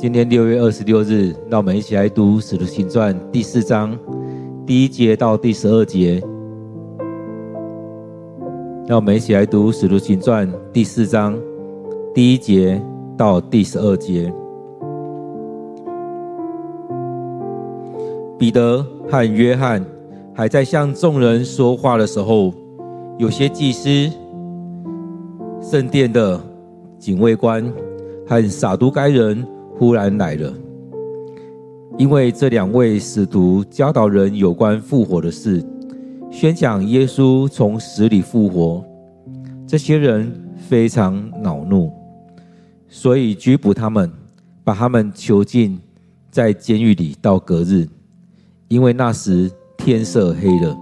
今天六月二十六日，让我们一起来读《使徒行传》第四章第一节到第十二节。让我们一起来读《使徒行传》第四章第一节到第十二节。彼得和约翰还在向众人说话的时候，有些祭司、圣殿的警卫官和撒都该人。忽然来了，因为这两位使徒教导人有关复活的事，宣讲耶稣从死里复活。这些人非常恼怒，所以拘捕他们，把他们囚禁在监狱里到隔日，因为那时天色黑了。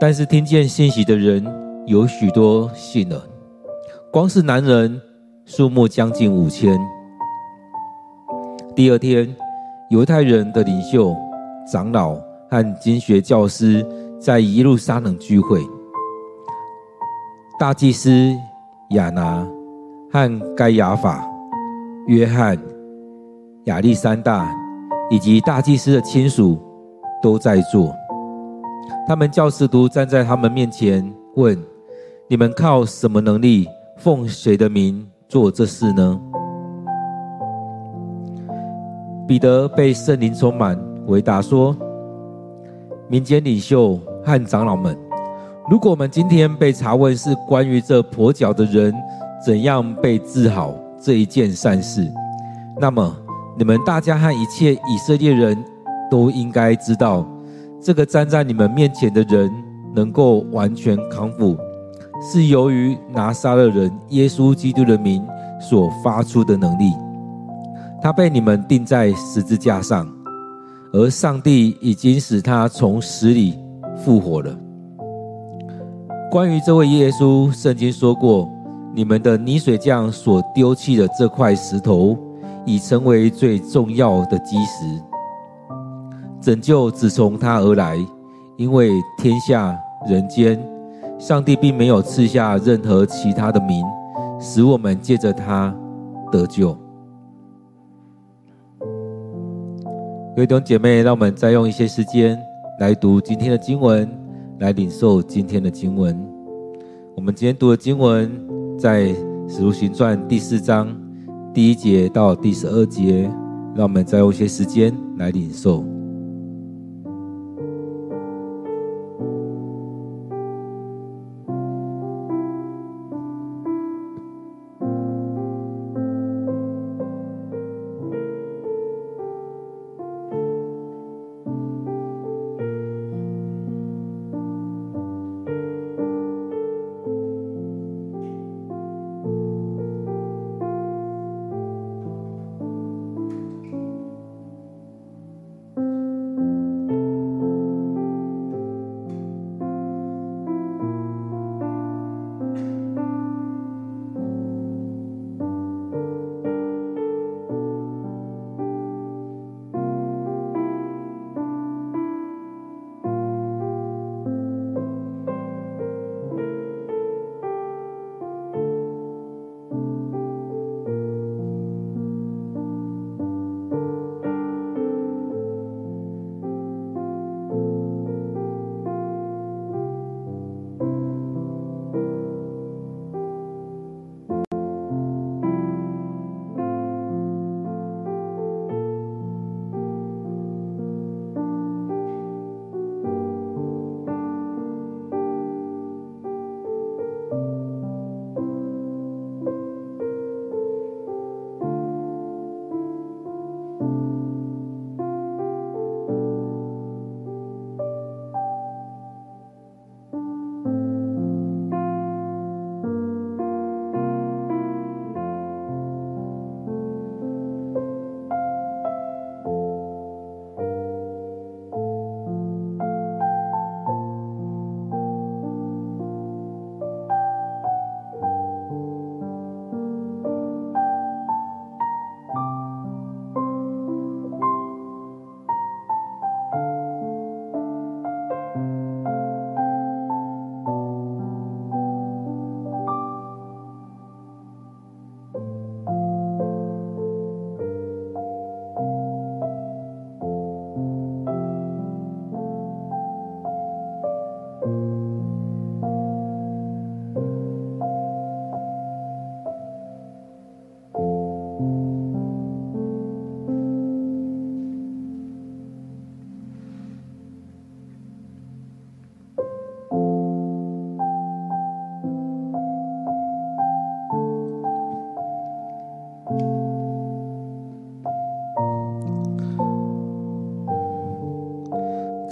但是听见信息的人有许多信了，光是男人。数目将近五千。第二天，犹太人的领袖、长老和经学教师在耶路撒冷聚会。大祭司亚拿和该亚法、约翰、亚历山大以及大祭司的亲属都在座。他们叫使徒站在他们面前，问：“你们靠什么能力，奉谁的名？”做这事呢？彼得被圣灵充满，回答说：“民间领袖和长老们，如果我们今天被查问是关于这跛脚的人怎样被治好这一件善事，那么你们大家和一切以色列人都应该知道，这个站在你们面前的人能够完全康复。”是由于拿撒勒人耶稣基督的名所发出的能力，他被你们钉在十字架上，而上帝已经使他从死里复活了。关于这位耶稣，圣经说过：你们的泥水匠所丢弃的这块石头，已成为最重要的基石。拯救只从他而来，因为天下人间。上帝并没有赐下任何其他的名，使我们借着他得救。各位弟兄姐妹，让我们再用一些时间来读今天的经文，来领受今天的经文。我们今天读的经文在《使徒行传》第四章第一节到第十二节，让我们再用一些时间来领受。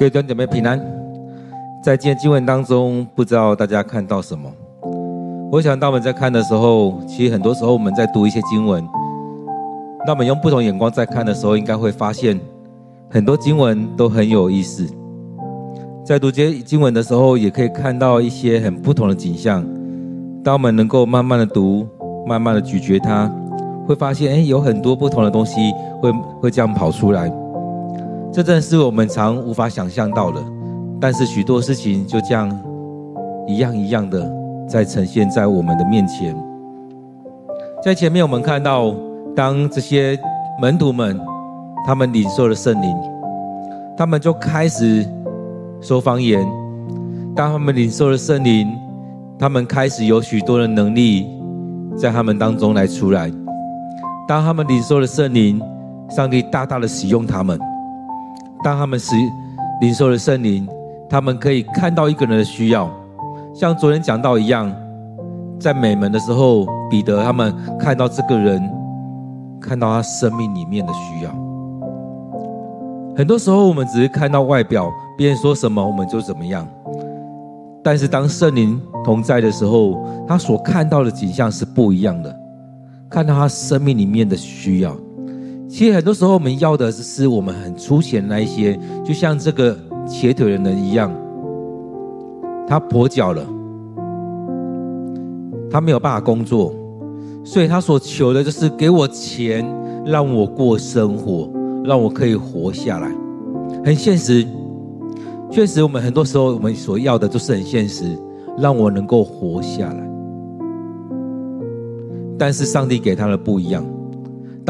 各位弟兄姐妹平安，在今天经文当中，不知道大家看到什么？我想，当我们在看的时候，其实很多时候我们在读一些经文，那我们用不同眼光在看的时候，应该会发现很多经文都很有意思。在读这些经文的时候，也可以看到一些很不同的景象。当我们能够慢慢的读，慢慢的咀嚼它，会发现，哎，有很多不同的东西会会这样跑出来。这正是我们常无法想象到的，但是许多事情就这样一样一样的在呈现在我们的面前。在前面我们看到，当这些门徒们他们领受了圣灵，他们就开始说方言；当他们领受了圣灵，他们开始有许多的能力在他们当中来出来；当他们领受了圣灵，上帝大大的使用他们。当他们是领受了圣灵，他们可以看到一个人的需要，像昨天讲到一样，在美门的时候，彼得他们看到这个人，看到他生命里面的需要。很多时候我们只是看到外表，别人说什么我们就怎么样，但是当圣灵同在的时候，他所看到的景象是不一样的，看到他生命里面的需要。其实很多时候，我们要的是我们很粗浅那一些，就像这个瘸腿的人一样，他跛脚了，他没有办法工作，所以他所求的就是给我钱，让我过生活，让我可以活下来。很现实，确实，我们很多时候我们所要的都是很现实，让我能够活下来。但是上帝给他的不一样。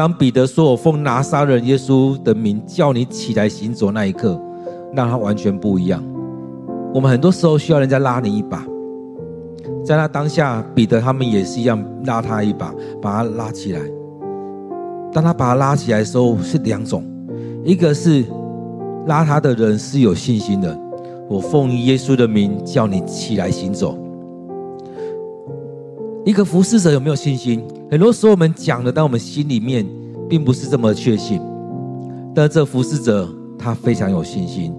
当彼得说：“我奉拿撒勒耶稣的名叫你起来行走”那一刻，让他完全不一样。我们很多时候需要人家拉你一把，在那当下，彼得他们也是一样拉他一把，把他拉起来。当他把他拉起来的时候，是两种：一个是拉他的人是有信心的，我奉耶稣的名叫你起来行走；一个服侍者有没有信心？很多时候我们讲的，但我们心里面并不是这么确信。但这服侍者他非常有信心，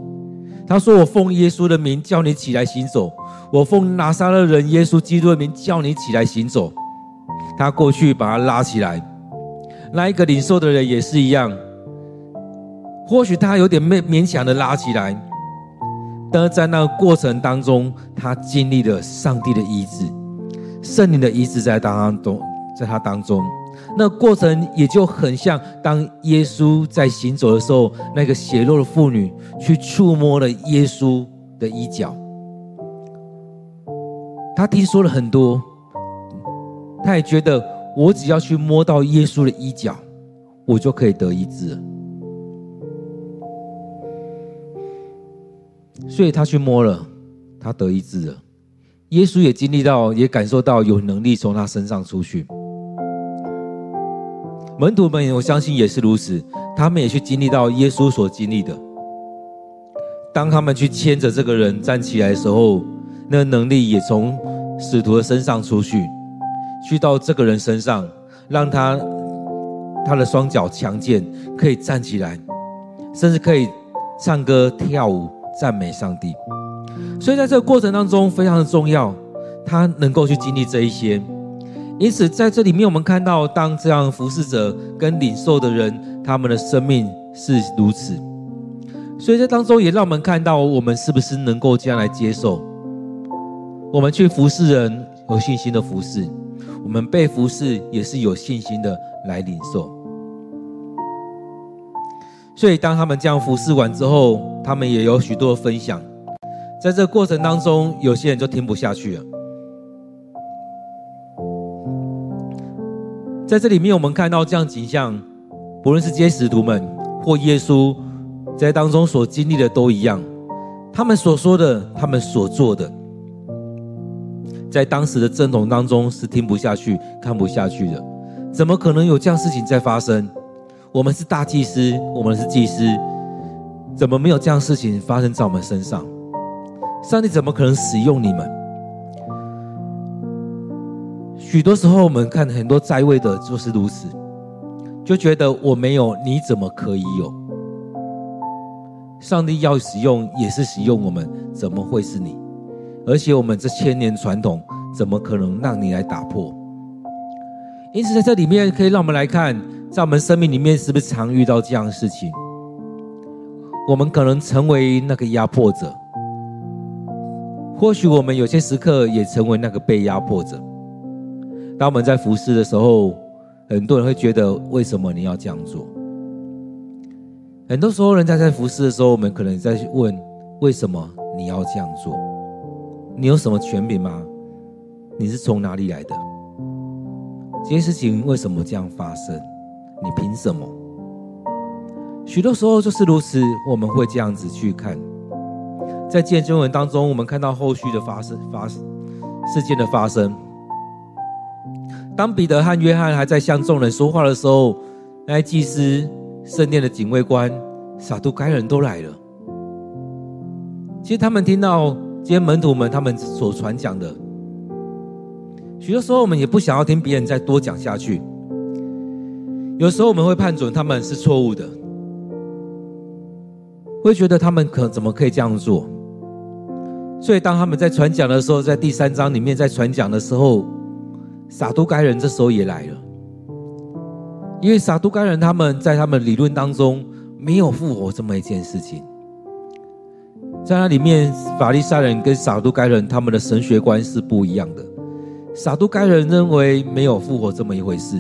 他说：“我奉耶稣的名叫你起来行走，我奉拿撒勒人耶稣基督的名叫你起来行走。”他过去把他拉起来，那一个领受的人也是一样。或许他有点勉勉强的拉起来，但是在那个过程当中，他经历了上帝的医治，圣灵的医治在当中。在他当中，那过程也就很像当耶稣在行走的时候，那个血肉的妇女去触摸了耶稣的衣角。他听说了很多，他也觉得我只要去摸到耶稣的衣角，我就可以得医治。所以他去摸了，他得医治了。耶稣也经历到，也感受到有能力从他身上出去。门徒们，我相信也是如此。他们也去经历到耶稣所经历的。当他们去牵着这个人站起来的时候，那能力也从使徒的身上出去，去到这个人身上，让他他的双脚强健，可以站起来，甚至可以唱歌跳舞赞美上帝。所以在这个过程当中非常的重要，他能够去经历这一些。因此，在这里面，我们看到，当这样服侍者跟领受的人，他们的生命是如此。所以在当中，也让我们看到，我们是不是能够这样来接受？我们去服侍人，有信心的服侍；我们被服侍，也是有信心的来领受。所以，当他们这样服侍完之后，他们也有许多的分享。在这个过程当中，有些人就听不下去了。在这里面，我们看到这样景象，不论是这些使徒们或耶稣，在当中所经历的都一样。他们所说的，他们所做的，在当时的正统当中是听不下去、看不下去的。怎么可能有这样事情在发生？我们是大祭司，我们是祭司，怎么没有这样事情发生在我们身上？上帝怎么可能使用你们？许多时候，我们看很多在位的，就是如此，就觉得我没有，你怎么可以有？上帝要使用也是使用我们，怎么会是你？而且我们这千年传统，怎么可能让你来打破？因此，在这里面可以让我们来看，在我们生命里面，是不是常遇到这样的事情？我们可能成为那个压迫者，或许我们有些时刻也成为那个被压迫者。当我们在服侍的时候，很多人会觉得：为什么你要这样做？很多时候，人家在服侍的时候，我们可能在问：为什么你要这样做？你有什么权柄吗？你是从哪里来的？这些事情为什么这样发生？你凭什么？许多时候就是如此，我们会这样子去看。在见证文当中，我们看到后续的发生、发事件的发生。当彼得和约翰还在向众人说话的时候，那些祭司、圣殿的警卫官、撒都该人都来了。其实他们听到这些门徒们他们所传讲的，许多时候我们也不想要听别人再多讲下去。有时候我们会判准他们是错误的。会觉得他们可怎么可以这样做？所以当他们在传讲的时候，在第三章里面在传讲的时候，撒都该人这时候也来了，因为撒都该人他们在他们理论当中没有复活这么一件事情，在那里面法利赛人跟撒都该人他们的神学观是不一样的，撒都该人认为没有复活这么一回事，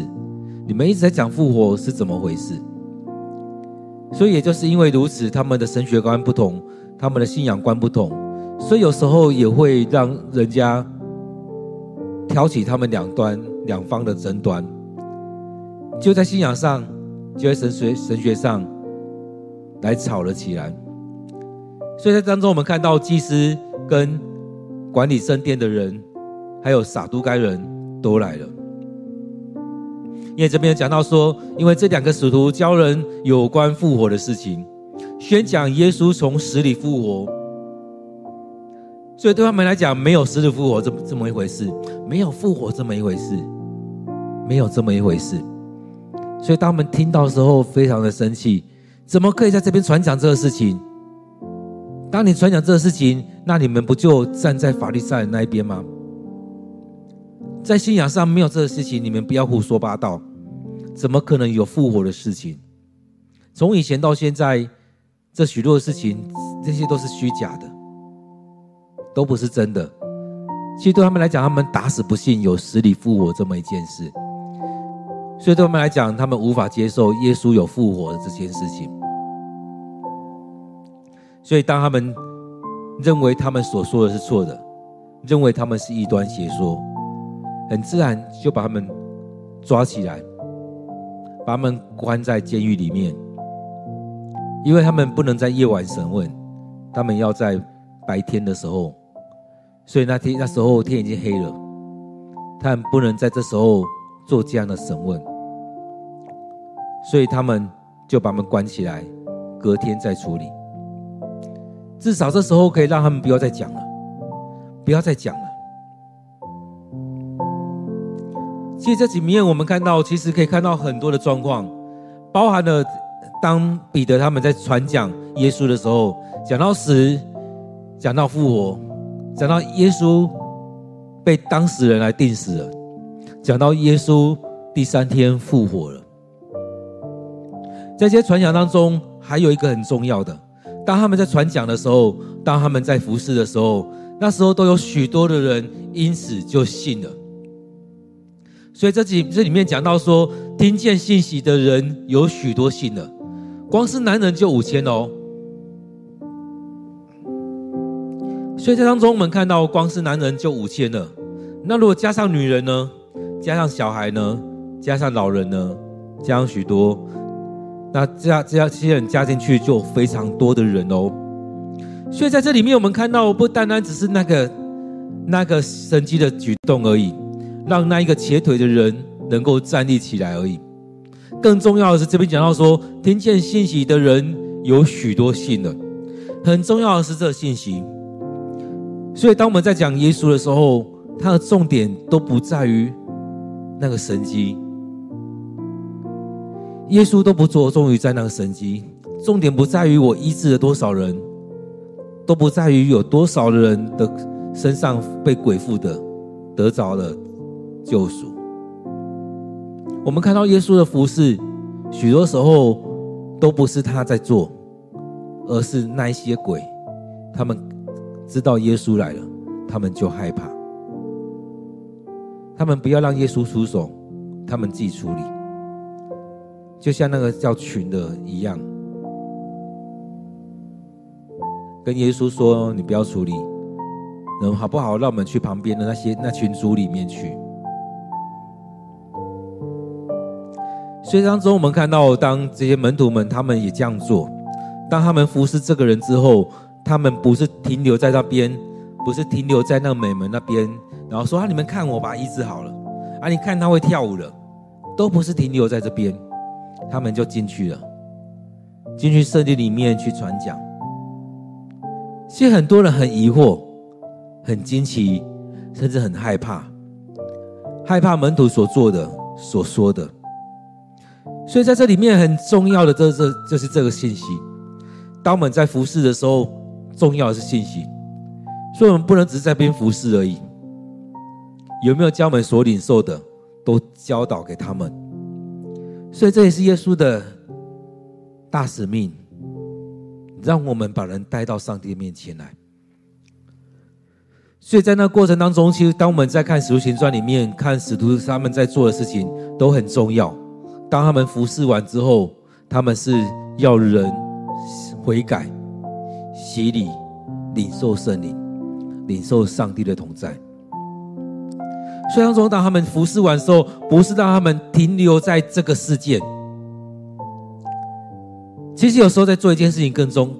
你们一直在讲复活是怎么回事？所以，也就是因为如此，他们的神学观不同，他们的信仰观不同，所以有时候也会让人家挑起他们两端两方的争端，就在信仰上，就在神学神学上来吵了起来。所以在当中，我们看到祭司跟管理圣殿的人，还有撒都该人都来了。因为这边有讲到说，因为这两个使徒教人有关复活的事情，宣讲耶稣从死里复活，所以对他们来讲，没有死里复活这么这么一回事，没有复活这么一回事，没有这么一回事。所以当他们听到时候，非常的生气，怎么可以在这边传讲这个事情？当你传讲这个事情，那你们不就站在法律赛人那一边吗？在信仰上没有这个事情，你们不要胡说八道。怎么可能有复活的事情？从以前到现在，这许多的事情，这些都是虚假的，都不是真的。其实对他们来讲，他们打死不信有死里复活这么一件事。所以对他们来讲，他们无法接受耶稣有复活的这件事情。所以当他们认为他们所说的是错的，认为他们是异端邪说。很自然就把他们抓起来，把他们关在监狱里面，因为他们不能在夜晚审问，他们要在白天的时候，所以那天那时候天已经黑了，他们不能在这时候做这样的审问，所以他们就把门关起来，隔天再处理，至少这时候可以让他们不要再讲了，不要再讲了。其实这几面我们看到，其实可以看到很多的状况，包含了当彼得他们在传讲耶稣的时候，讲到死，讲到复活，讲到耶稣被当时人来钉死了，讲到耶稣第三天复活了。在这些传讲当中，还有一个很重要的，当他们在传讲的时候，当他们在服侍的时候，那时候都有许多的人因此就信了。所以这几这里面讲到说，听见信息的人有许多信了，光是男人就五千哦。所以在当中我们看到，光是男人就五千了。那如果加上女人呢？加上小孩呢？加上老人呢？加上许多，那这样这样这些人加进去就非常多的人哦。所以在这里面我们看到，不单单只是那个那个神迹的举动而已。让那一个瘸腿的人能够站立起来而已。更重要的是，这边讲到说，听见信息的人有许多信了。很重要的是这个信息。所以，当我们在讲耶稣的时候，他的重点都不在于那个神迹。耶稣都不着重于在那个神迹，重点不在于我医治了多少人，都不在于有多少人的身上被鬼附的得着了救赎。我们看到耶稣的服事，许多时候都不是他在做，而是那一些鬼，他们知道耶稣来了，他们就害怕，他们不要让耶稣出手，他们自己处理。就像那个叫群的一样，跟耶稣说：“你不要处理，能好不好？让我们去旁边的那些那群组里面去。”所以当中，我们看到，当这些门徒们他们也这样做，当他们服侍这个人之后，他们不是停留在那边，不是停留在那美门那边，然后说：“啊，你们看我把医治好了，啊，你看他会跳舞了。”都不是停留在这边。他们就进去了，进去圣地里面去传讲。其实很多人很疑惑、很惊奇，甚至很害怕，害怕门徒所做的、所说的。所以在这里面很重要的，这这就是这个信息。当我们在服侍的时候，重要的是信息。所以我们不能只是在边服侍而已。有没有将我们所领受的都教导给他们？所以这也是耶稣的大使命，让我们把人带到上帝面前来。所以在那过程当中，其实当我们在看《使徒行传》里面，看使徒他们在做的事情都很重要。当他们服侍完之后，他们是要人悔改、洗礼、领受圣灵、领受上帝的同在。虽然说，当他们服侍完之后，不是让他们停留在这个世界。其实有时候在做一件事情更重、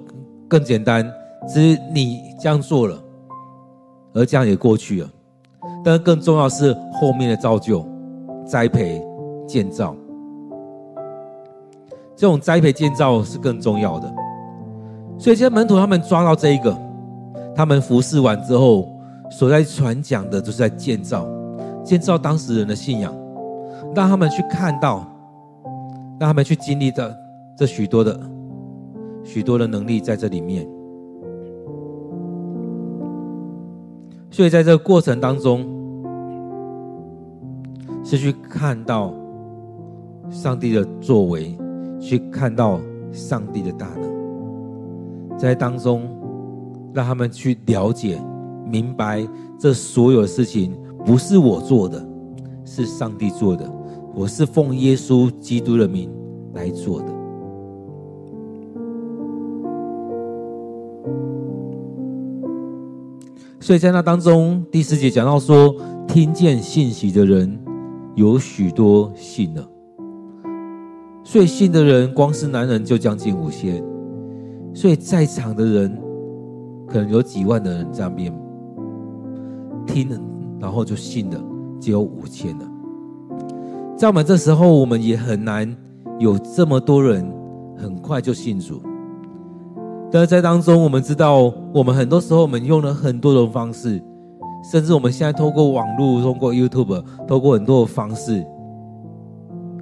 更简单，只是你这样做了，而这样也过去了。但更重要是后面的造就、栽培、建造。这种栽培建造是更重要的。所以，这些门徒他们抓到这一个，他们服侍完之后，所在传讲的就是在建造。建造当时人的信仰，让他们去看到，让他们去经历的这许多的许多的能力在这里面。所以在这个过程当中，是去看到上帝的作为，去看到上帝的大能，在当中让他们去了解、明白这所有事情。不是我做的，是上帝做的。我是奉耶稣基督的名来做的。所以在那当中，第四节讲到说，听见信息的人有许多信了。所以信的人，光是男人就将近五千。所以在场的人，可能有几万的人在那边听了。然后就信了，只有五千了。在我们这时候，我们也很难有这么多人很快就信主。但是在当中，我们知道，我们很多时候我们用了很多种方式，甚至我们现在透过网络、通过 YouTube、透过很多的方式，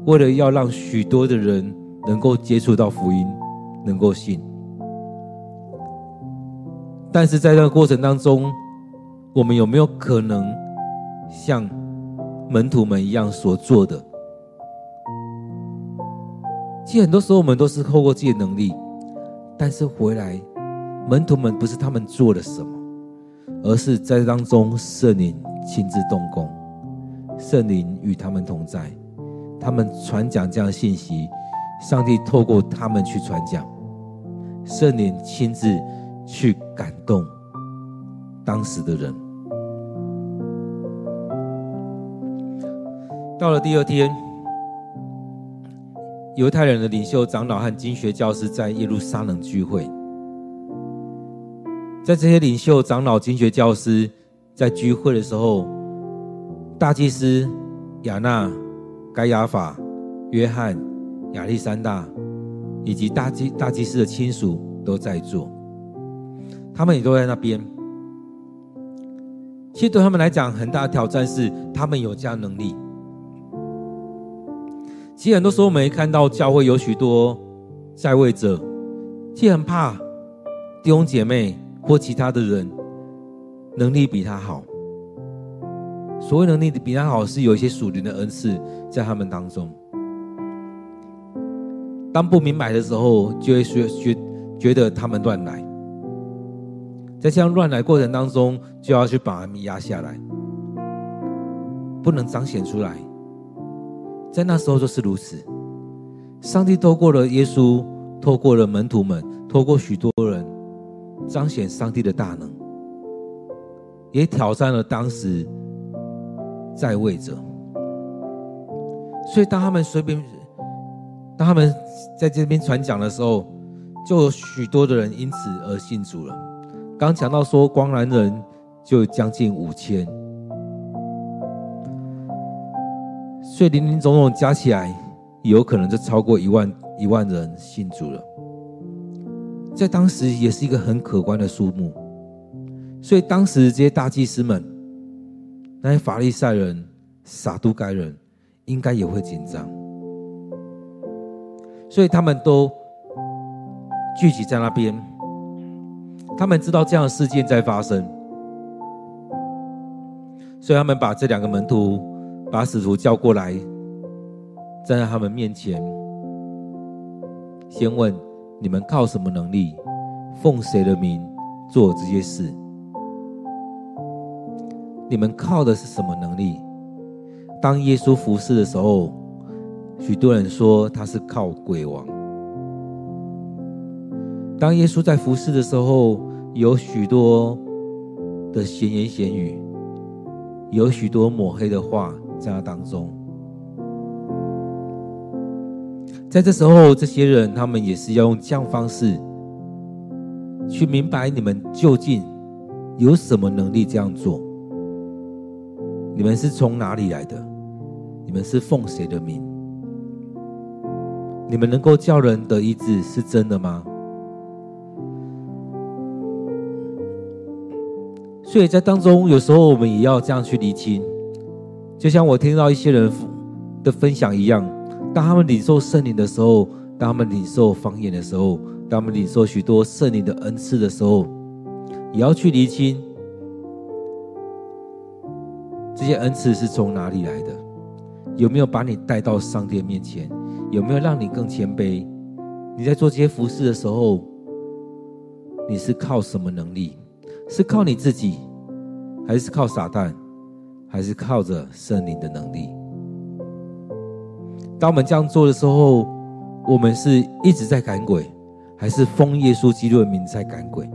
为了要让许多的人能够接触到福音，能够信。但是在这个过程当中，我们有没有可能？像门徒们一样所做的，其实很多时候我们都是透过自己的能力，但是回来，门徒们不是他们做了什么，而是在当中圣灵亲自动工，圣灵与他们同在，他们传讲这样的信息，上帝透过他们去传讲，圣灵亲自去感动当时的人。到了第二天，犹太人的领袖长老和经学教师在耶路撒冷聚会。在这些领袖长老、经学教师在聚会的时候，大祭司亚那、该亚法、约翰、亚历山大以及大祭大祭司的亲属都在座，他们也都在那边。其实对他们来讲，很大的挑战是他们有这样能力。其实很多时候，我们看到教会有许多在位者，既很怕弟兄姐妹或其他的人能力比他好。所谓能力比他好，是有一些属灵的恩赐在他们当中。当不明白的时候，就会觉觉觉得他们乱来。在这样乱来过程当中，就要去把他们压下来，不能彰显出来。在那时候就是如此。上帝透过了耶稣，透过了门徒们，透过许多人，彰显上帝的大能，也挑战了当时在位者。所以，当他们随便，当他们在这边传讲的时候，就有许多的人因此而信主了。刚讲到说，光然人就将近五千，所以林林总总加起来。有可能就超过一万一万人信主了，在当时也是一个很可观的数目，所以当时这些大祭司们、那些法利赛人、撒都该人，应该也会紧张，所以他们都聚集在那边，他们知道这样的事件在发生，所以他们把这两个门徒、把使徒叫过来。站在他们面前，先问你们靠什么能力，奉谁的名做这些事？你们靠的是什么能力？当耶稣服侍的时候，许多人说他是靠鬼王。当耶稣在服侍的时候，有许多的闲言闲语，有许多抹黑的话在他当中。在这时候，这些人他们也是要用这样方式去明白你们究竟有什么能力这样做？你们是从哪里来的？你们是奉谁的名？你们能够叫人得医治是真的吗？所以在当中，有时候我们也要这样去厘清，就像我听到一些人的分享一样。当他们领受圣灵的时候，当他们领受方言的时候，当他们领受许多圣灵的恩赐的时候，也要去厘清这些恩赐是从哪里来的，有没有把你带到上帝面前，有没有让你更谦卑？你在做这些服事的时候，你是靠什么能力？是靠你自己，还是靠撒旦，还是靠着圣灵的能力？当我们这样做的时候，我们是一直在赶鬼，还是奉耶稣基督的名在赶鬼？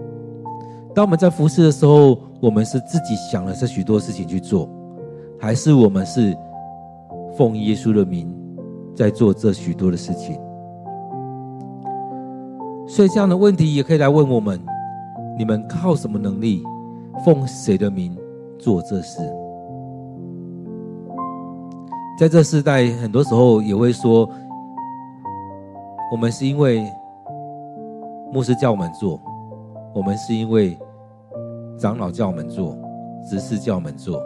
当我们在服侍的时候，我们是自己想了这许多事情去做，还是我们是奉耶稣的名在做这许多的事情？所以这样的问题也可以来问我们：你们靠什么能力，奉谁的名做这事？在这世代，很多时候也会说，我们是因为牧师叫我们做，我们是因为长老叫我们做，执事叫我们做。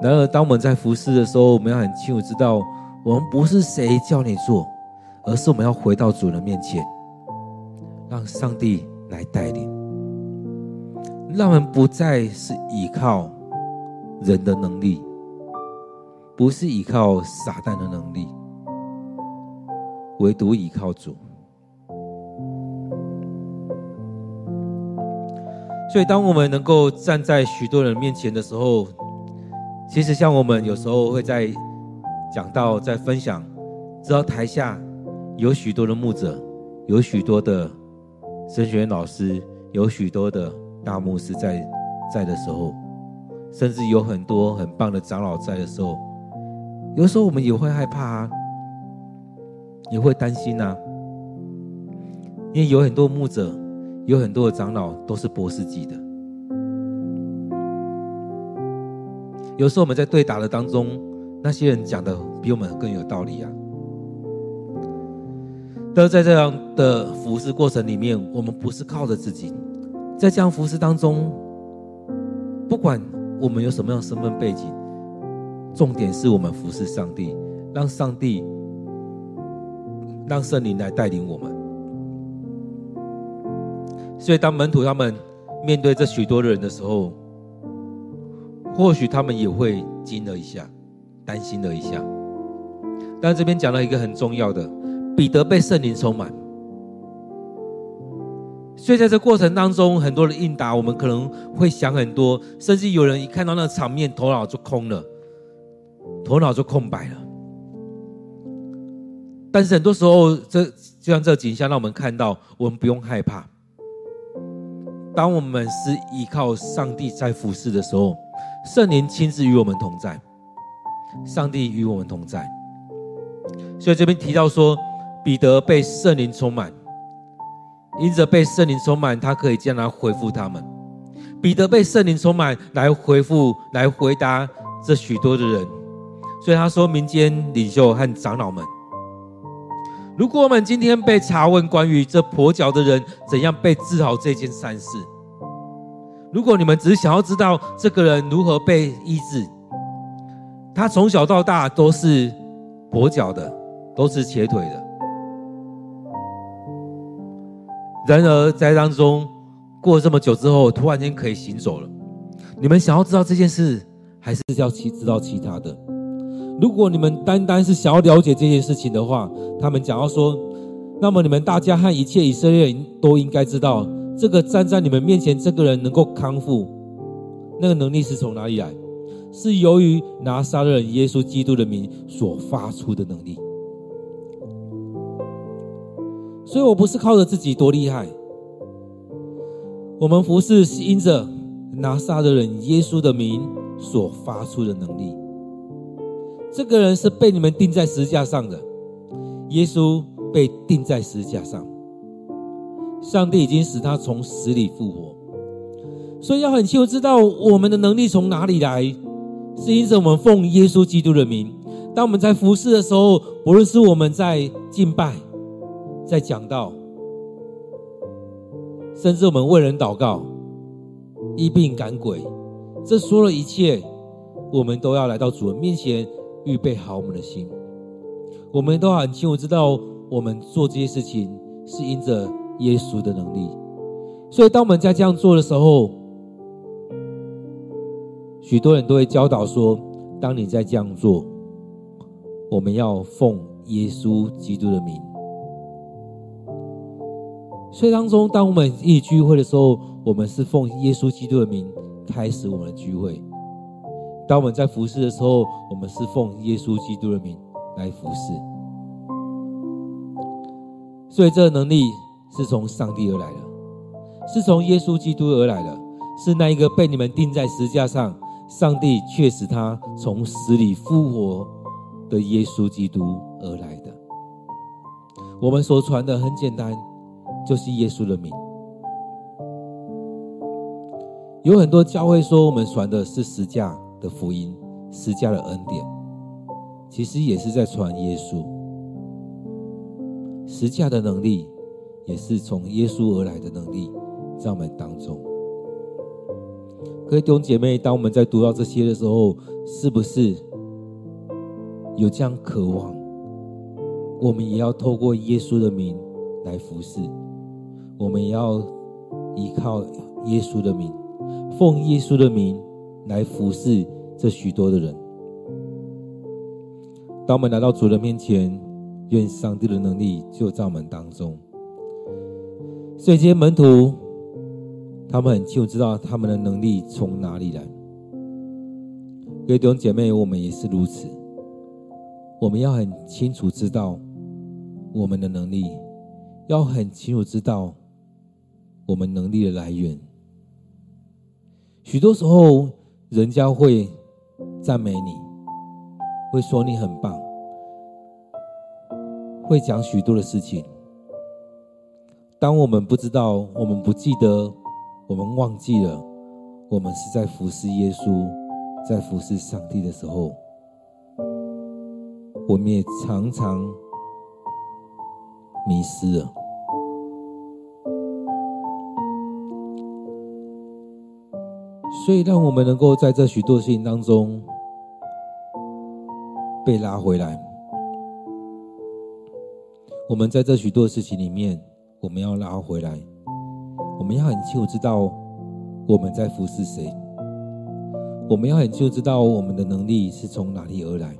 然而，当我们在服侍的时候，我们要很清楚知道，我们不是谁叫你做，而是我们要回到主人面前，让上帝来带领，让我们不再是依靠。人的能力，不是依靠撒旦的能力，唯独依靠主。所以，当我们能够站在许多人面前的时候，其实像我们有时候会在讲到、在分享，知道台下有许多的牧者，有许多的神学院老师，有许多的大牧师在在的时候。甚至有很多很棒的长老在的时候，有时候我们也会害怕啊，也会担心啊，因为有很多牧者，有很多的长老都是博士级的。有时候我们在对答的当中，那些人讲的比我们更有道理啊。但是在这样的服侍过程里面，我们不是靠着自己，在这样服侍当中，不管。我们有什么样身份背景？重点是我们服侍上帝，让上帝让圣灵来带领我们。所以，当门徒他们面对这许多的人的时候，或许他们也会惊了一下，担心了一下。但这边讲了一个很重要的，彼得被圣灵充满。所以，在这过程当中，很多的应答，我们可能会想很多，甚至有人一看到那场面，头脑就空了，头脑就空白了。但是很多时候，这就像这景象，让我们看到，我们不用害怕。当我们是依靠上帝在服侍的时候，圣灵亲自与我们同在，上帝与我们同在。所以这边提到说，彼得被圣灵充满，因着被圣灵充满，他可以这样来回复他们。彼得被圣灵充满，来回复、来回答这许多的人。所以他说，民间领袖和长老们。如果我们今天被查问关于这跛脚的人怎样被治好这件善事，如果你们只是想要知道这个人如何被医治，他从小到大都是跛脚的，都是瘸腿的。然而在当中过了这么久之后，突然间可以行走了。你们想要知道这件事，还是要其知道其他的？如果你们单单是想要了解这件事情的话，他们讲到说，那么你们大家和一切以色列人都应该知道，这个站在你们面前这个人能够康复，那个能力是从哪里来？是由于拿撒勒人耶稣基督的名所发出的能力。所以我不是靠着自己多厉害，我们服侍是因着拿撒勒人耶稣的名所发出的能力。这个人是被你们钉在十架上的，耶稣被钉在十架上，上帝已经使他从死里复活，所以要很清楚知道我们的能力从哪里来，是因着我们奉耶稣基督的名。当我们在服侍的时候，不论是我们在敬拜、在讲到，甚至我们为人祷告、医病赶鬼，这说了一切，我们都要来到主人面前。预备好我们的心，我们都很清楚知道，我们做这些事情是因着耶稣的能力。所以，当我们在这样做的时候，许多人都会教导说：当你在这样做，我们要奉耶稣基督的名。所以，当中当我们一起聚会的时候，我们是奉耶稣基督的名开始我们的聚会。当我们在服侍的时候，我们是奉耶稣基督的名来服侍，所以这个能力是从上帝而来的，是从耶稣基督而来的，是那一个被你们钉在十字架上，上帝却使他从死里复活的耶稣基督而来的。我们所传的很简单，就是耶稣的名。有很多教会说我们传的是十架。的福音，十架的恩典，其实也是在传耶稣。十架的能力，也是从耶稣而来的能力，在我们当中。各位弟兄姐妹，当我们在读到这些的时候，是不是有这样渴望？我们也要透过耶稣的名来服侍，我们也要依靠耶稣的名，奉耶稣的名。来服侍这许多的人。当我们来到主的面前，愿上帝的能力就在我们当中。所以这些门徒，他们很清楚知道他们的能力从哪里来。各位弟兄姐妹，我们也是如此。我们要很清楚知道我们的能力，要很清楚知道我们能力的来源。许多时候，人家会赞美你，会说你很棒，会讲许多的事情。当我们不知道，我们不记得，我们忘记了，我们是在服侍耶稣，在服侍上帝的时候，我们也常常迷失了。所以，让我们能够在这许多事情当中被拉回来。我们在这许多事情里面，我们要拉回来，我们要很清楚知道我们在服侍谁，我们要很清楚知道我们的能力是从哪里而来，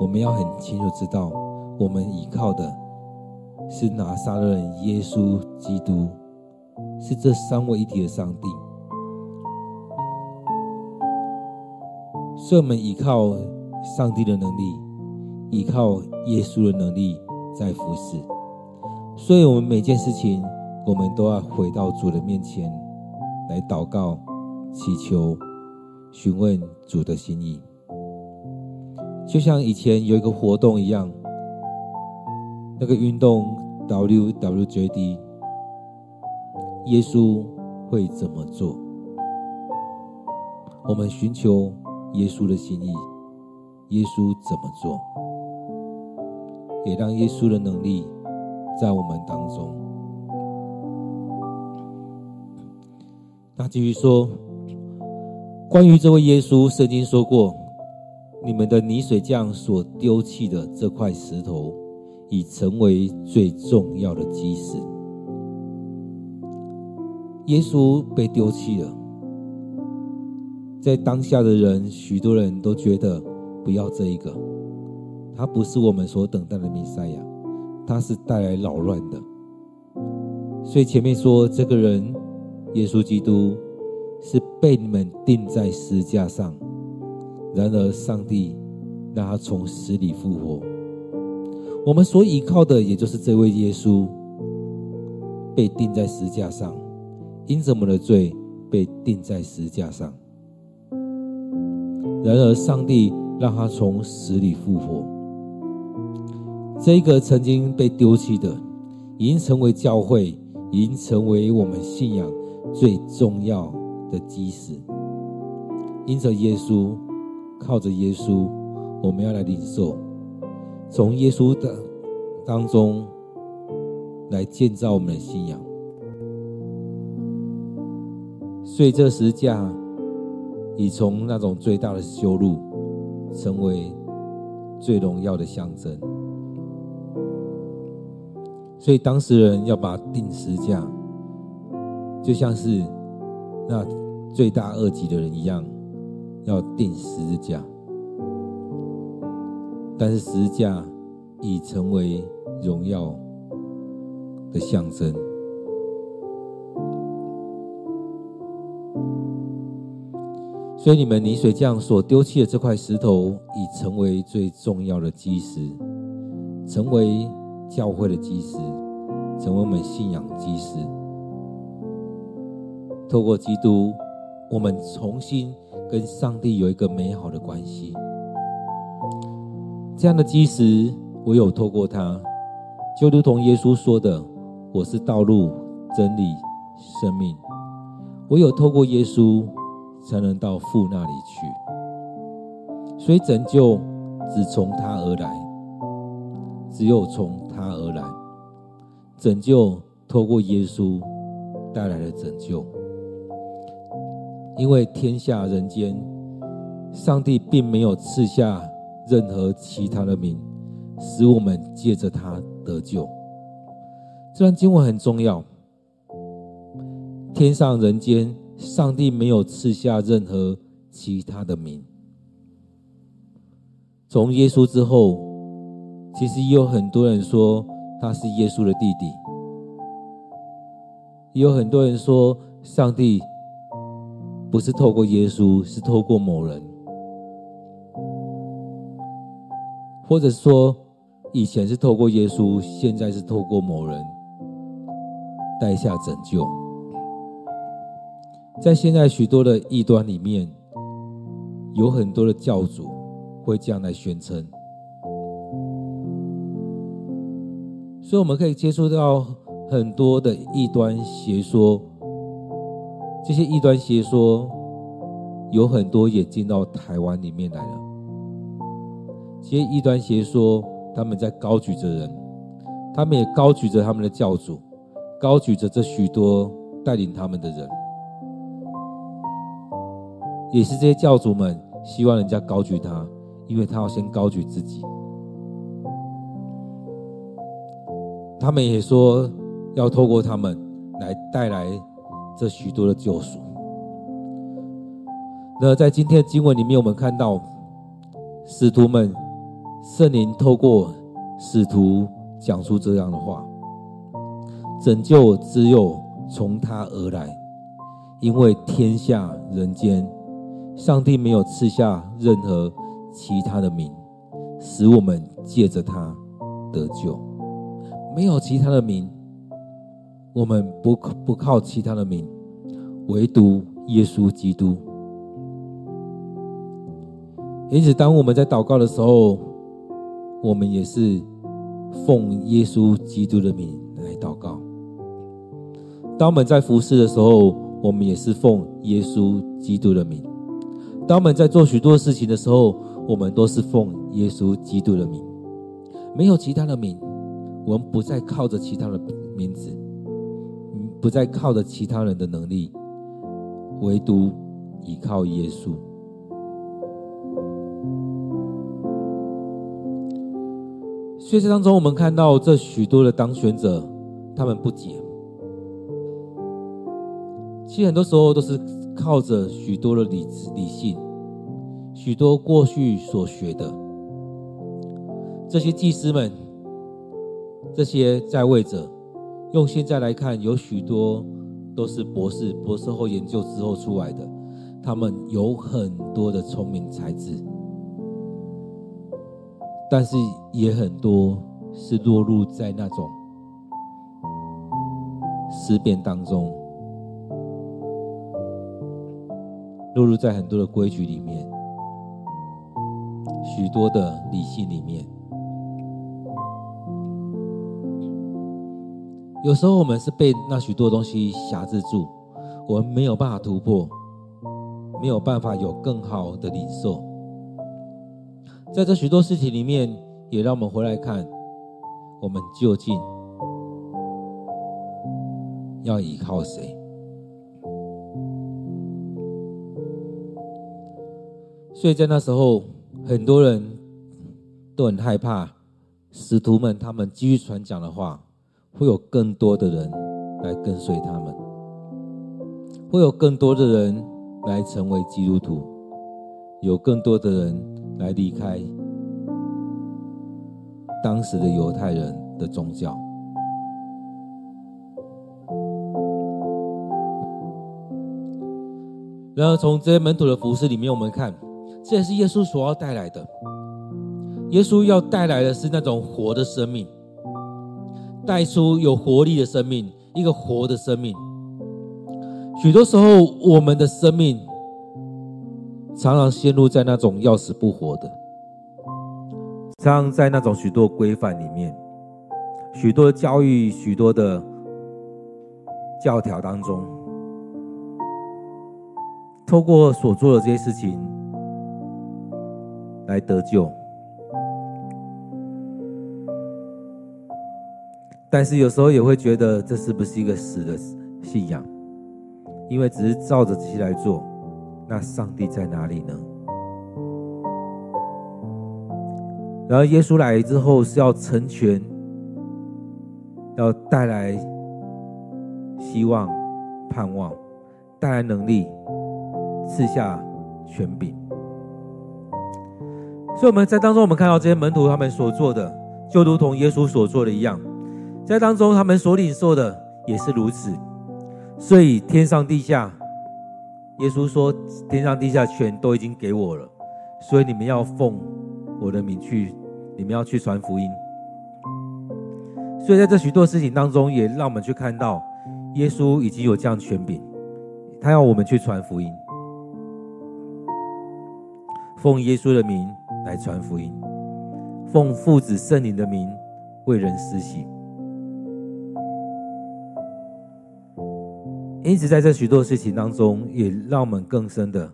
我们要很清楚知道我们依靠的是拿撒勒人耶稣基督，是这三位一体的上帝。所以，我们依靠上帝的能力，依靠耶稣的能力在服侍。所以，我们每件事情，我们都要回到主的面前来祷告、祈求、询问主的心意。就像以前有一个活动一样，那个运动 WWJD，耶稣会怎么做？我们寻求。耶稣的心意，耶稣怎么做，也让耶稣的能力在我们当中。那继续说，关于这位耶稣，圣经说过，你们的泥水匠所丢弃的这块石头，已成为最重要的基石。耶稣被丢弃了。在当下的人，许多人都觉得不要这一个，他不是我们所等待的弥赛亚，他是带来扰乱的。所以前面说这个人，耶稣基督是被你们钉在十架上，然而上帝让他从死里复活。我们所依靠的，也就是这位耶稣，被钉在十架上，因着我们的罪被钉在十架上。然而，上帝让他从死里复活。这个曾经被丢弃的，已经成为教会，已经成为我们信仰最重要的基石。因着耶稣，靠着耶稣，我们要来领受，从耶稣的当中来建造我们的信仰。所以，这十架。已从那种最大的羞辱，成为最荣耀的象征。所以当时人要把定十字架，就像是那罪大恶极的人一样，要钉十字架。但是十字架已成为荣耀的象征。所以，你们泥水匠所丢弃的这块石头，已成为最重要的基石，成为教会的基石，成为我们信仰基石。透过基督，我们重新跟上帝有一个美好的关系。这样的基石，唯有透过他，就如同耶稣说的：“我是道路、真理、生命。”唯有透过耶稣。才能到父那里去，所以拯救只从他而来，只有从他而来，拯救透过耶稣带来的拯救，因为天下人间，上帝并没有赐下任何其他的名，使我们借着他得救。这段经文很重要，天上人间。上帝没有赐下任何其他的名。从耶稣之后，其实也有很多人说他是耶稣的弟弟，也有很多人说上帝不是透过耶稣，是透过某人，或者说以前是透过耶稣，现在是透过某人带下拯救。在现在许多的异端里面，有很多的教主会这样来宣称，所以我们可以接触到很多的异端邪说。这些异端邪说有很多也进到台湾里面来了。这些异端邪说，他们在高举着人，他们也高举着他们的教主，高举着这许多带领他们的人。也是这些教主们希望人家高举他，因为他要先高举自己。他们也说要透过他们来带来这许多的救赎。那在今天的经文里面，我们看到使徒们，圣灵透过使徒讲出这样的话：拯救只有从他而来，因为天下人间，上帝没有赐下任何其他的名，使我们借着他得救。没有其他的名，我们不不靠其他的名，唯独耶稣基督。因此，当我们在祷告的时候，我们也是奉耶稣基督的名来祷告；当我们在服侍的时候，我们也是奉耶稣基督的名；当我们在做许多事情的时候，我们都是奉耶稣基督的名，没有其他的名。我们不再靠着其他的名字，不再靠着其他人的能力，唯独依靠耶稣。所以这当中，我们看到这许多的当选者，他们不解。其实很多时候都是靠着许多的理智、理性，许多过去所学的这些祭司们。这些在位者，用现在来看，有许多都是博士、博士后研究之后出来的，他们有很多的聪明才智，但是也很多是落入在那种思辨当中，落入在很多的规矩里面，许多的理性里面。有时候我们是被那许多东西辖制住，我们没有办法突破，没有办法有更好的领受。在这许多事情里面，也让我们回来看，我们究竟要依靠谁？所以在那时候，很多人都很害怕使徒们他们继续传讲的话。会有更多的人来跟随他们，会有更多的人来成为基督徒，有更多的人来离开当时的犹太人的宗教。然而，从这些门徒的服饰里面，我们看，这也是耶稣所要带来的。耶稣要带来的是那种活的生命。带出有活力的生命，一个活的生命。许多时候，我们的生命常常陷入在那种要死不活的，常常在那种许多规范里面，许多教育，许多的教条当中，透过所做的这些事情来得救。但是有时候也会觉得这是不是一个死的信仰？因为只是照着这些来做，那上帝在哪里呢？然后耶稣来之后是要成全，要带来希望、盼望，带来能力，赐下权柄。所以我们在当中，我们看到这些门徒他们所做的，就如同耶稣所做的一样。在当中，他们所领受的也是如此，所以天上地下，耶稣说：“天上地下全都已经给我了，所以你们要奉我的名去，你们要去传福音。”所以在这许多事情当中，也让我们去看到，耶稣已经有这样权柄，他要我们去传福音，奉耶稣的名来传福音，奉父子圣灵的名为人施洗。因此，在这许多事情当中，也让我们更深的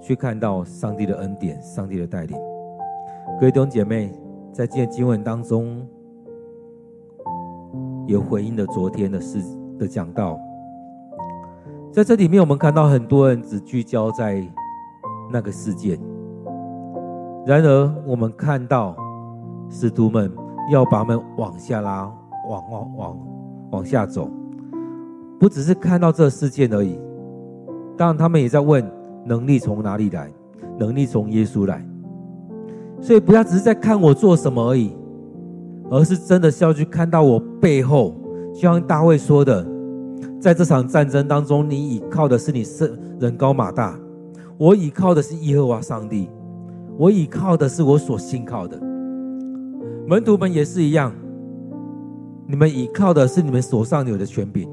去看到上帝的恩典、上帝的带领。各位弟兄姐妹，在今天经文当中，也回应了昨天的事的讲道。在这里面，我们看到很多人只聚焦在那个事件，然而我们看到使徒们要把门往下拉、往往往往下走，不只是看到这事件而已。当然，他们也在问：能力从哪里来？能力从耶稣来。所以，不要只是在看我做什么而已，而是真的是要去看到我背后。就像大卫说的，在这场战争当中，你倚靠的是你是人高马大，我倚靠的是耶和华上帝，我倚靠的是我所信靠的。门徒们也是一样，你们倚靠的是你们手上有的权柄，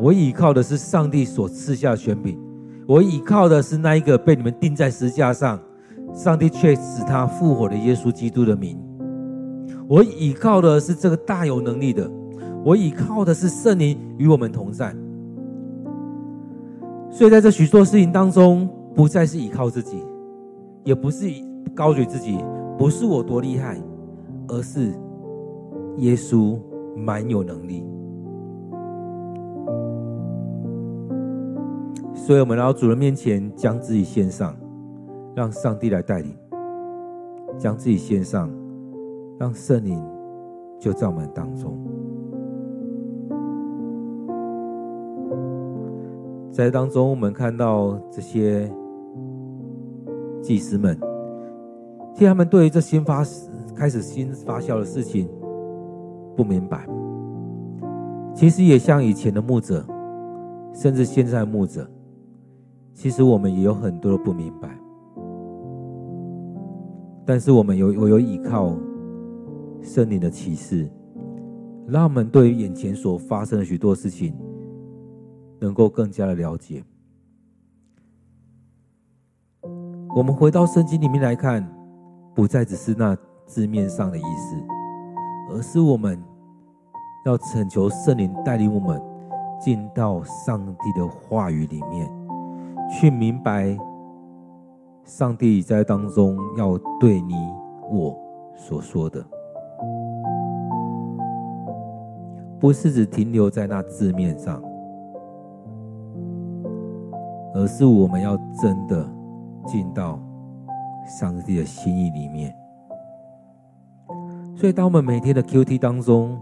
我倚靠的是上帝所赐下的权柄，我倚靠的是那一个被你们钉在石架上，上帝却使他复活的耶稣基督的名，我倚靠的是这个大有能力的。我倚靠的是圣灵与我们同在，所以在这许多事情当中，不再是倚靠自己，也不是高举自己，不是我多厉害，而是耶稣蛮有能力。所以，我们来到主人面前，将自己献上，让上帝来带领；将自己献上，让圣灵就在我们当中。在当中，我们看到这些祭司们，其实他们对于这新发开始新发酵的事情不明白。其实也像以前的牧者，甚至现在的牧者，其实我们也有很多的不明白。但是我们有我有依靠圣灵的启示，让我们对于眼前所发生的许多事情。能够更加的了解。我们回到圣经里面来看，不再只是那字面上的意思，而是我们要恳求圣灵带领我们进到上帝的话语里面，去明白上帝在当中要对你我所说的，不是只停留在那字面上。而是我们要真的进到上帝的心意里面，所以当我们每天的 QT 当中，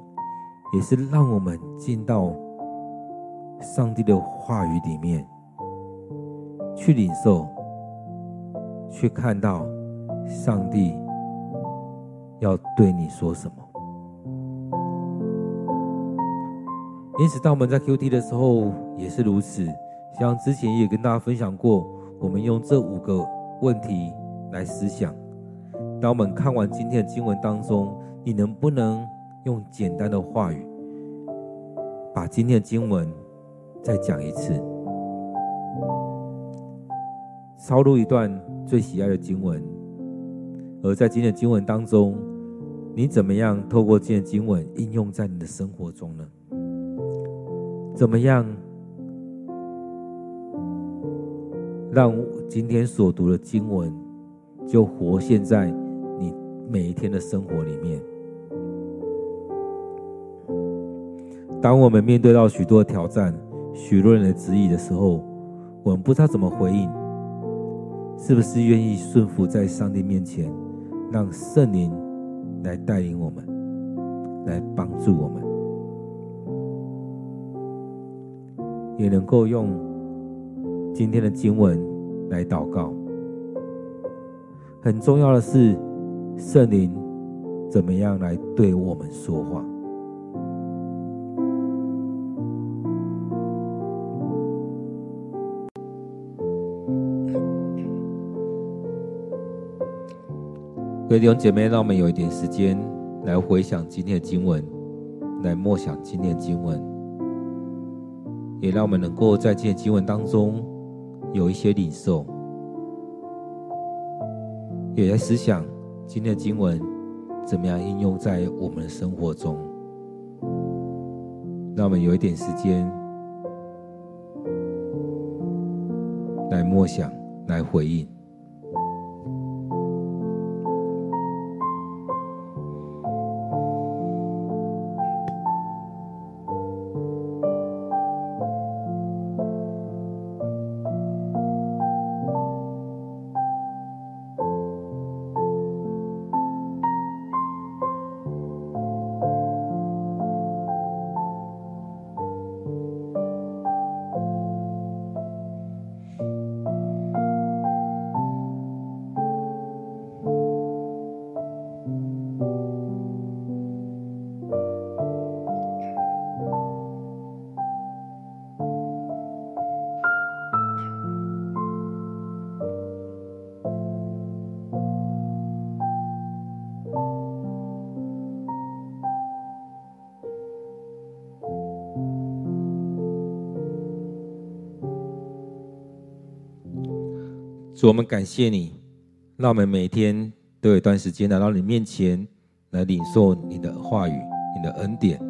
也是让我们进到上帝的话语里面去领受，去看到上帝要对你说什么。因此，当我们在 QT 的时候，也是如此。像之前也跟大家分享过，我们用这五个问题来思想。当我们看完今天的经文当中，你能不能用简单的话语，把今天的经文再讲一次，抄录一段最喜爱的经文？而在今天的经文当中，你怎么样透过今天的经文应用在你的生活中呢？怎么样？让今天所读的经文就活现在你每一天的生活里面。当我们面对到许多挑战、许多人的质疑的时候，我们不知道怎么回应，是不是愿意顺服在上帝面前，让圣灵来带领我们，来帮助我们，也能够用。今天的经文来祷告，很重要的是圣灵怎么样来对我们说话。各位弟兄姐妹，让我们有一点时间来回想今天的经文，来默想今天的经文，也让我们能够在今天的经文当中。有一些领受，也在思想今天的经文怎么样应用在我们的生活中。让我们有一点时间来默想，来回应。主，我们感谢你，让我们每天都有一段时间来到你面前，来领受你的话语、你的恩典。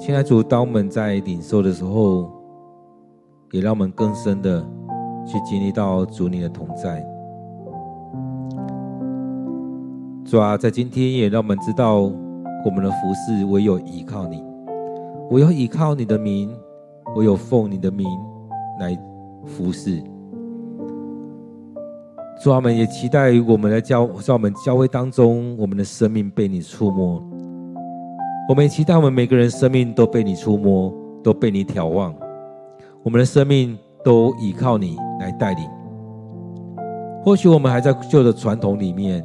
亲爱主，当我们在领受的时候，也让我们更深的去经历到主你的同在。主啊，在今天也让我们知道，我们的服事唯有依靠你，唯有依靠你的名，唯有奉你的名来服侍。主啊，我们也期待我们的教在我们教会当中，我们的生命被你触摸。我们也期待我们每个人生命都被你触摸，都被你眺望。我们的生命都依靠你来带领。或许我们还在旧的传统里面。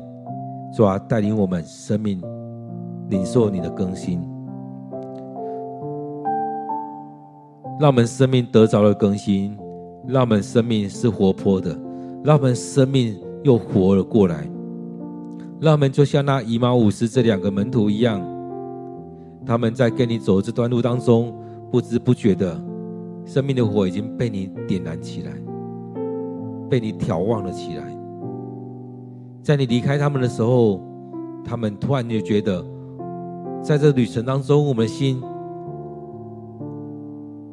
主啊，带领我们生命领受你的更新，让我们生命得着了更新，让我们生命是活泼的，让我们生命又活了过来，让我们就像那以马忤斯这两个门徒一样，他们在跟你走这段路当中，不知不觉的，生命的火已经被你点燃起来，被你眺望了起来。在你离开他们的时候，他们突然就觉得，在这旅程当中，我们心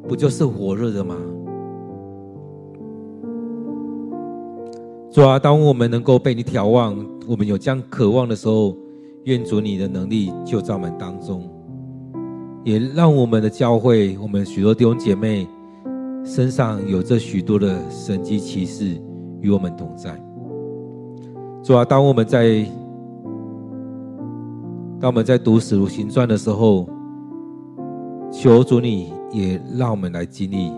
不就是火热的吗？主啊，当我们能够被你眺望，我们有这样渴望的时候，愿主你的能力就在我们当中，也让我们的教会，我们许多弟兄姐妹身上有着许多的神迹奇事与我们同在。主啊，当我们在当我们在读《使徒行传》的时候，求主你也让我们来经历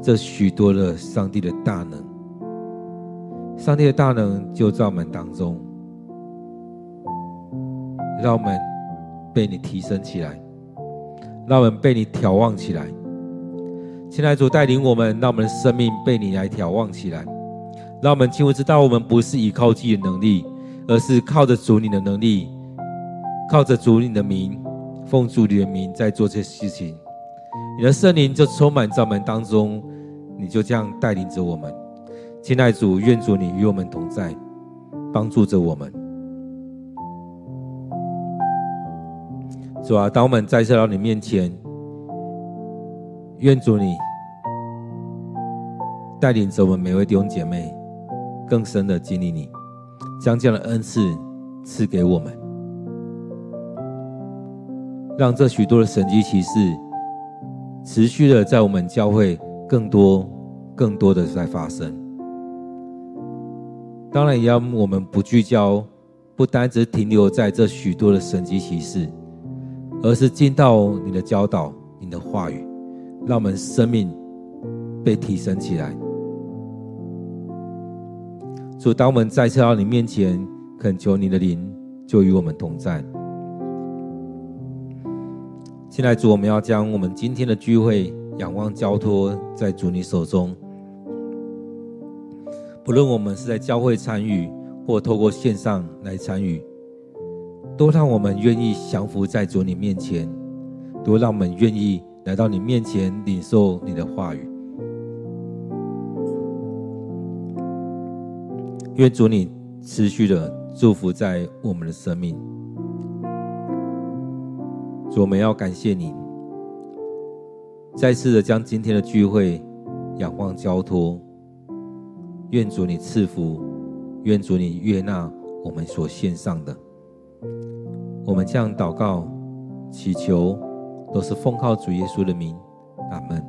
这许多的上帝的大能。上帝的大能就在我们当中，让我们被你提升起来，让我们被你眺望起来。亲爱的主带领我们，让我们的生命被你来眺望起来。让我们清楚知道，我们不是依靠自己的能力，而是靠着主你的能力，靠着主你的名，奉主你的名在做这些事情。你的圣灵就充满在我们当中，你就这样带领着我们。亲爱主，愿主你与我们同在，帮助着我们。主啊，当我们再次到你面前，愿主你带领着我们每位弟兄姐妹。更深的经历你，将这样的恩赐赐给我们，让这许多的神迹奇事持续的在我们教会更多、更多的在发生。当然，也要我们不聚焦，不单只停留在这许多的神迹奇事，而是进到你的教导、你的话语，让我们生命被提升起来。主，当我们再次到你面前，恳求你的灵就与我们同在。现在，主，我们要将我们今天的聚会仰望交托在主你手中。不论我们是在教会参与，或透过线上来参与，都让我们愿意降服在主你面前，都让我们愿意来到你面前领受你的话语。愿主你持续的祝福在我们的生命。主，我们要感谢你，再次的将今天的聚会仰望交托。愿主你赐福，愿主你悦纳我们所献上的。我们这样祷告、祈求，都是奉靠主耶稣的名。阿门。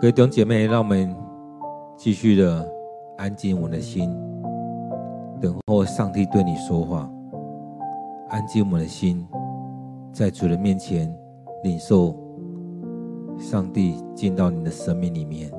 各位弟兄姐妹，让我们继续的安静我们的心，等候上帝对你说话。安静我们的心，在主的面前领受上帝进到你的生命里面。